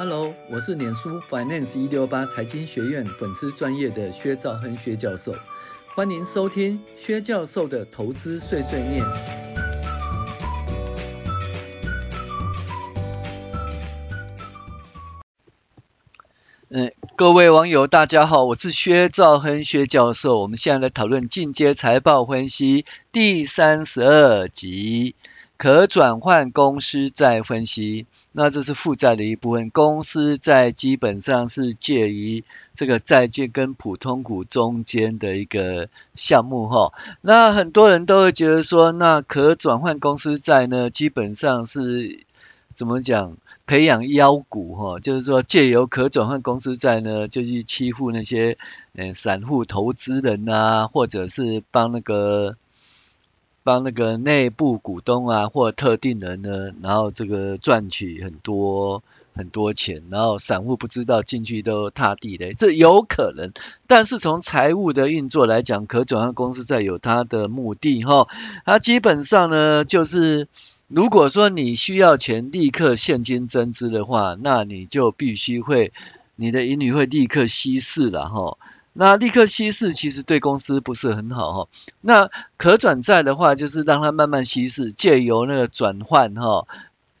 Hello，我是脸书 Finance 一六八财经学院粉丝专业的薛兆亨薛教授，欢迎收听薛教授的投资碎碎念。各位网友大家好，我是薛兆亨薛教授，我们现在来讨论进阶财报分析第三十二集。可转换公司债分析，那这是负债的一部分。公司债基本上是介于这个债券跟普通股中间的一个项目哈。那很多人都会觉得说，那可转换公司债呢，基本上是怎么讲？培养妖股哈，就是说借由可转换公司债呢，就去欺负那些嗯散户投资人呐、啊，或者是帮那个。帮那个内部股东啊，或特定人呢，然后这个赚取很多很多钱，然后散户不知道进去都踏地雷，这有可能。但是从财务的运作来讲，可转换公司债有它的目的哈。它基本上呢，就是如果说你需要钱立刻现金增资的话，那你就必须会你的盈余会立刻稀释了哈。那立刻稀释其实对公司不是很好哈。那可转债的话，就是让它慢慢稀释，借由那个转换哈，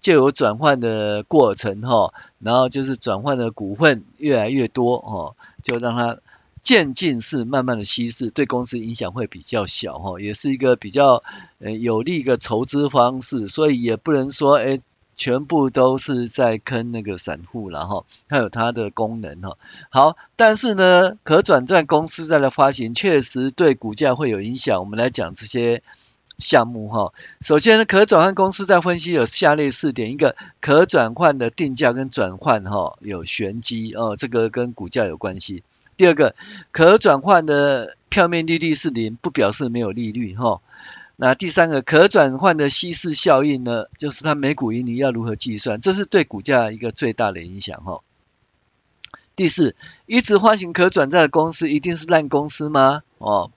借由转换的过程哈，然后就是转换的股份越来越多哈，就让它渐进式慢慢的稀释，对公司影响会比较小哈，也是一个比较呃有利一个筹资方式，所以也不能说诶全部都是在坑那个散户，然后它有它的功能哈。好，但是呢，可转债公司在的发行确实对股价会有影响。我们来讲这些项目哈。首先，可转换公司在分析有下列四点：一个，可转换的定价跟转换哈有玄机哦，这个跟股价有关系。第二个，可转换的票面利率是零，不表示没有利率哈。那第三个可转换的稀释效应呢，就是它每股盈利要如何计算，这是对股价一个最大的影响哈。第四，一直发行可转债的公司一定是烂公司吗？哦，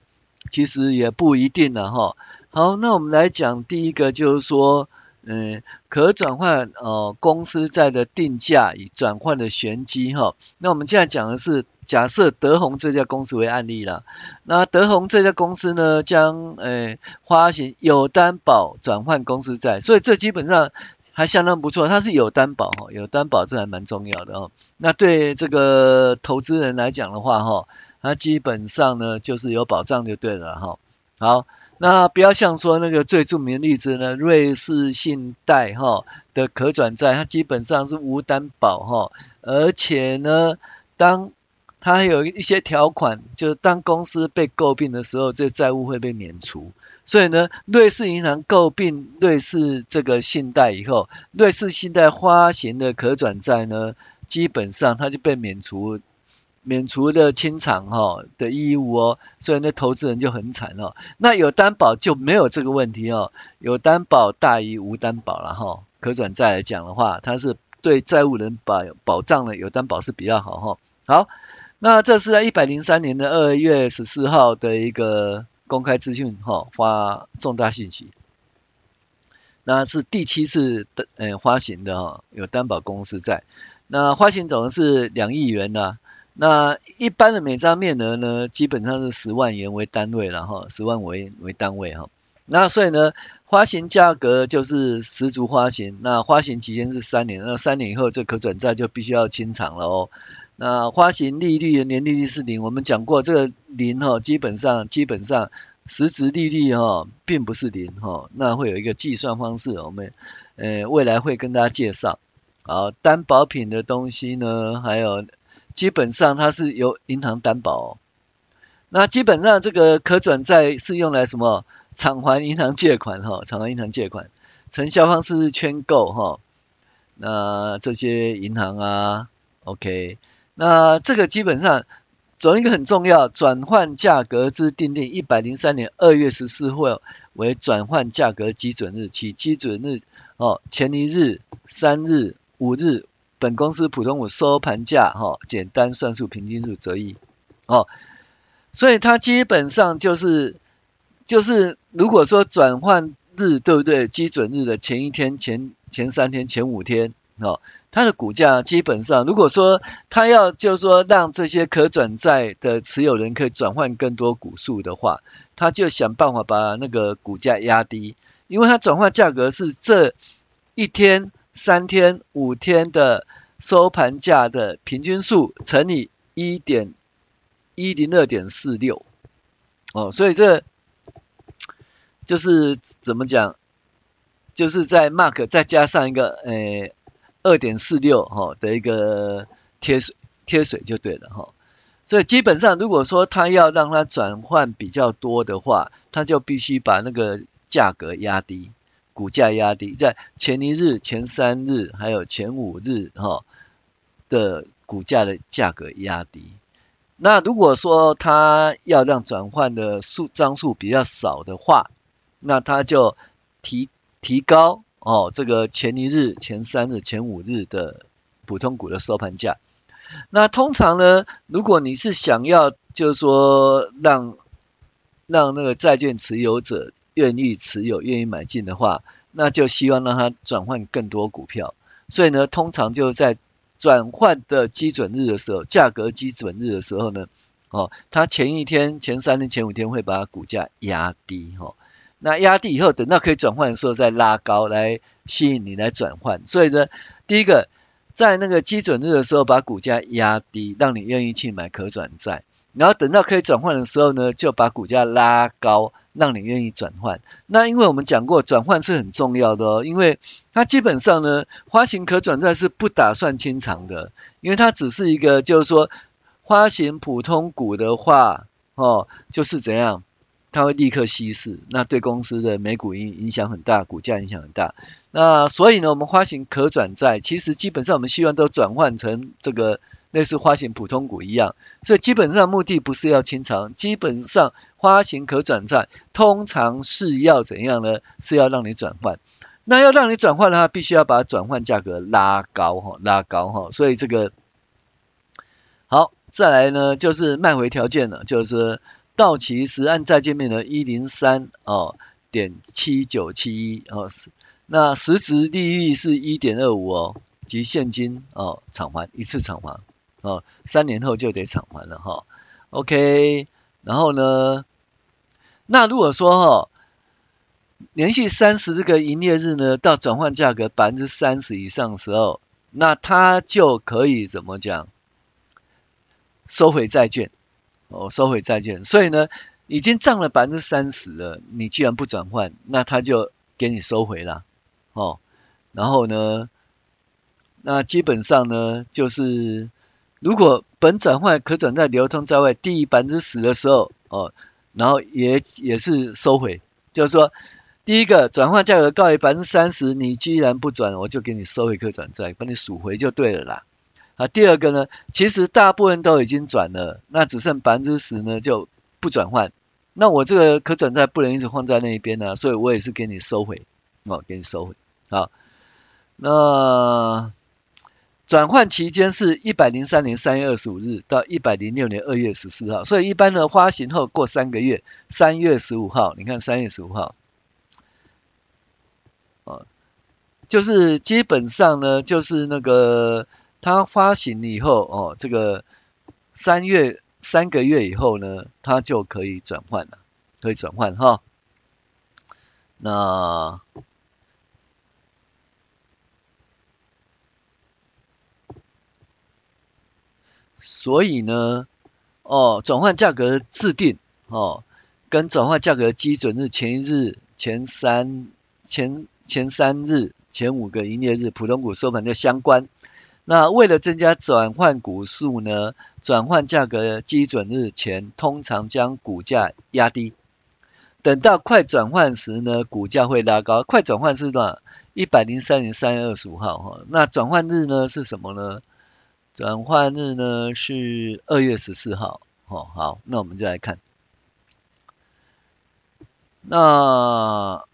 其实也不一定了哈。好，那我们来讲第一个，就是说。嗯，可转换呃公司债的定价与转换的玄机哈。那我们现在讲的是假设德宏这家公司为案例了。那德宏这家公司呢，将呃发行有担保转换公司债，所以这基本上还相当不错。它是有担保哈，有担保这还蛮重要的哦。那对这个投资人来讲的话哈，它基本上呢就是有保障就对了哈。好。那不要像说那个最著名的例子呢，瑞士信贷哈的可转债，它基本上是无担保哈，而且呢，当它还有一些条款，就是当公司被诟病的时候，这债务会被免除。所以呢，瑞士银行诟病瑞士这个信贷以后，瑞士信贷发行的可转债呢，基本上它就被免除。免除的清偿哈的义务哦，所以那投资人就很惨哦。那有担保就没有这个问题哦，有担保大于无担保了哈。可转债来讲的话，它是对债务人保保障的，有担保是比较好哈。好，那这是在一百零三年的二月十四号的一个公开资讯哈，发重大信息。那是第七次的呃发行的哈，有担保公司在，那发行总额是两亿元呢。那一般的每张面额呢，基本上是十万元为单位了哈，十万为为单位哈。那所以呢，发行价格就是十足发行，那发行期间是三年，那三年以后这可转债就必须要清偿了哦。那发行利率的年利率是零，我们讲过这个零哈，基本上基本上实质利率哈并不是零哈，那会有一个计算方式，我们呃未来会跟大家介绍。好，担保品的东西呢，还有。基本上它是由银行担保哦，那基本上这个可转债是用来什么？偿还银行借款哈，偿还银行借款，承销方式是圈购哈，那这些银行啊，OK，那这个基本上总一个很重要，转换价格之订定，一百零三年二月十四号为转换价格基准日，起基准日哦前一日、三日、五日。本公司普通股收盘价，哈，简单算术平均数折一，哦，所以它基本上就是就是如果说转换日对不对？基准日的前一天、前前三天、前五天，哦，它的股价基本上，如果说它要就是说让这些可转债的持有人可以转换更多股数的话，他就想办法把那个股价压低，因为它转换价格是这一天、三天、五天的收盘价的平均数乘以一点一零二点四六，哦，所以这就是怎么讲，就是在 mark 再加上一个诶二点四六哈的一个贴水贴水就对了哈。所以基本上，如果说他要让它转换比较多的话，他就必须把那个价格压低，股价压低，在前一日、前三日还有前五日哈的股价的价格压低。那如果说他要让转换的数张数比较少的话，那他就提提高哦这个前一日、前三日、前五日的普通股的收盘价。那通常呢，如果你是想要，就是说让让那个债券持有者愿意持有、愿意买进的话，那就希望让他转换更多股票。所以呢，通常就在转换的基准日的时候，价格基准日的时候呢，哦，他前一天、前三天、前五天会把股价压低，哈、哦，那压低以后，等到可以转换的时候再拉高，来吸引你来转换。所以呢，第一个。在那个基准日的时候，把股价压低，让你愿意去买可转债。然后等到可以转换的时候呢，就把股价拉高，让你愿意转换。那因为我们讲过，转换是很重要的哦，因为它基本上呢，发行可转债是不打算清偿的，因为它只是一个，就是说发行普通股的话，哦，就是怎样。它会立刻稀释，那对公司的每股影影响很大，股价影响很大。那所以呢，我们发行可转债，其实基本上我们希望都转换成这个类似发行普通股一样。所以基本上目的不是要清偿，基本上发行可转债通常是要怎样呢？是要让你转换。那要让你转换的话，必须要把转换价格拉高哈，拉高哈。所以这个好，再来呢就是卖回条件了，就是。到期时按债券面额一零三哦点七九七一哦，那实质利率是一点二五哦，及现金哦偿还一次偿还哦，三年后就得偿还了哈、哦。OK，然后呢，那如果说哈、哦，连续三十这个营业日呢，到转换价格百分之三十以上的时候，那它就可以怎么讲？收回债券。哦，收回债券，所以呢，已经涨了百分之三十了，你既然不转换，那他就给你收回了，哦，然后呢，那基本上呢，就是如果本转换可转债流通在外低于百分之十的时候，哦，然后也也是收回，就是说，第一个转换价格高于百分之三十，你居然不转，我就给你收回可转债，把你赎回就对了啦。啊，第二个呢，其实大部分都已经转了，那只剩百分之十呢就不转换。那我这个可转债不能一直放在那一边呢、啊，所以我也是给你收回，哦，给你收回。好，那转换期间是一百零三年三月二十五日到一百零六年二月十四号，所以一般的发行后过三个月，三月十五号，你看三月十五号，哦，就是基本上呢，就是那个。它发行以后，哦，这个三月三个月以后呢，它就可以转换了，可以转换哈。那所以呢，哦，转换价格制定，哦，跟转换价格基准日前一日、前三、前前三日、前五个营业日普通股收盘的相关。那为了增加转换股数呢，转换价格基准日前通常将股价压低，等到快转换时呢，股价会拉高。快转换是多少？一百零三年三月二十五号哈。那转换日呢是什么呢？转换日呢是二月十四号。哦，好，那我们就来看。那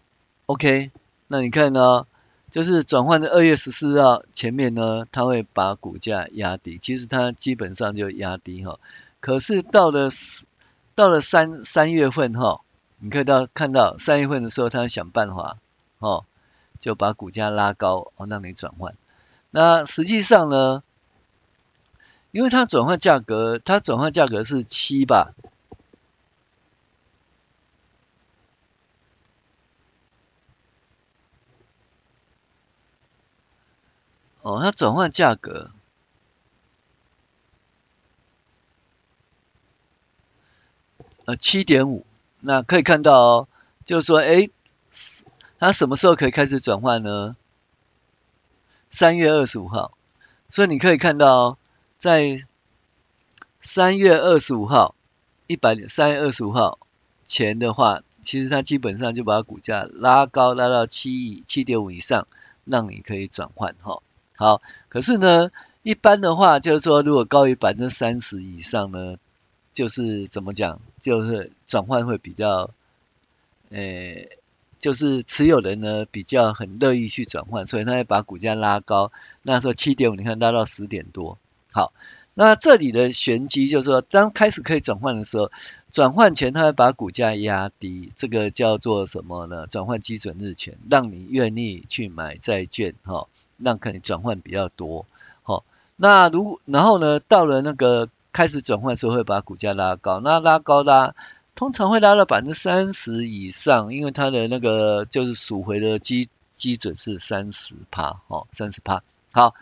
OK，那你看呢？就是转换的二月十四号前面呢，它会把股价压低，其实它基本上就压低哈。可是到了到了三三月份哈，你可以到看到三月份的时候，它想办法哦，就把股价拉高哦，让你转换。那实际上呢，因为它转换价格，它转换价格是七吧？哦，它转换价格，呃，七点五，那可以看到哦，就是说，哎，它什么时候可以开始转换呢？三月二十五号，所以你可以看到，在三月二十五号，一百，三月二十五号前的话，其实它基本上就把股价拉高，拉到七亿七点五以上，让你可以转换哈。好，可是呢，一般的话就是说，如果高于百分之三十以上呢，就是怎么讲，就是转换会比较，呃，就是持有人呢比较很乐意去转换，所以他会把股价拉高。那时候七点五，你看拉到十点多。好，那这里的玄机就是说，当开始可以转换的时候，转换前他会把股价压低，这个叫做什么呢？转换基准日前，让你愿意去买债券，哈。让可能转换比较多，好，那如然后呢，到了那个开始转换的时候，会把股价拉高，那拉高拉，通常会拉到百分之三十以上，因为它的那个就是赎回的基基准是三十趴，哦，三十趴。好，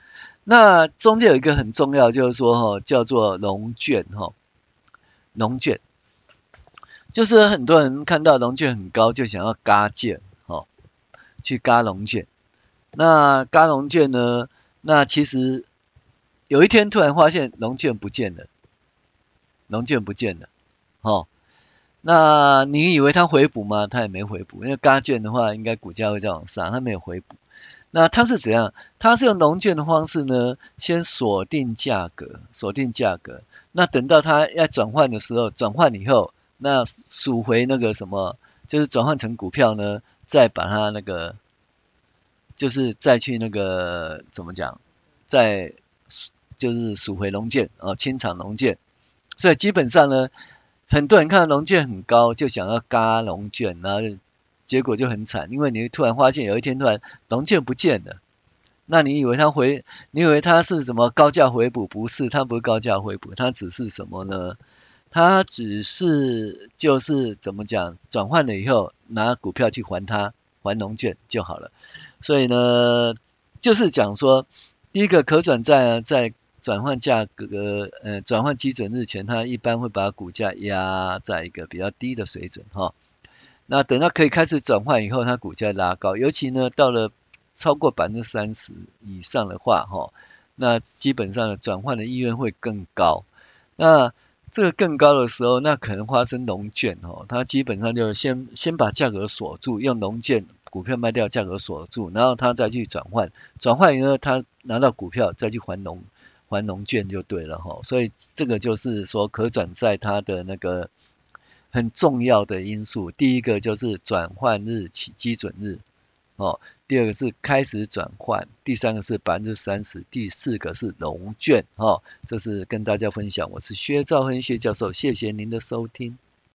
那中间有一个很重要，就是说哈，叫做融券，哈，融券，就是很多人看到融券很高，就想要轧券，哈，去轧融券。那轧融券呢？那其实有一天突然发现融券不见了，融券不见了，哦，那你以为它回补吗？它也没回补，因为轧券的话，应该股价会再往上，它没有回补。那它是怎样？它是用融券的方式呢，先锁定价格，锁定价格。那等到它要转换的时候，转换以后，那赎回那个什么，就是转换成股票呢，再把它那个。就是再去那个怎么讲，再就是赎回融券哦，清偿融券，所以基本上呢，很多人看到融券很高，就想要轧融券，然后结果就很惨，因为你突然发现有一天突然融券不见了，那你以为它回，你以为它是什么高价回补？不是，它不是高价回补，它只是什么呢？它只是就是怎么讲，转换了以后拿股票去还它。还融券就好了，所以呢，就是讲说，第一个可转债啊，在转换价格呃转换基准日前，它一般会把股价压在一个比较低的水准哈。那等到可以开始转换以后，它股价拉高，尤其呢到了超过百分之三十以上的话哈，那基本上转换的意愿会更高。那这个更高的时候，那可能发生融券哦，它基本上就先先把价格锁住，用融券股票卖掉，价格锁住，然后它再去转换，转换以后它拿到股票再去还融还融券就对了哈。所以这个就是说可转债它的那个很重要的因素，第一个就是转换日期基准日哦。第二个是开始转换，第三个是百分之三十，第四个是融券，哦，这是跟大家分享。我是薛兆恒薛教授，谢谢您的收听。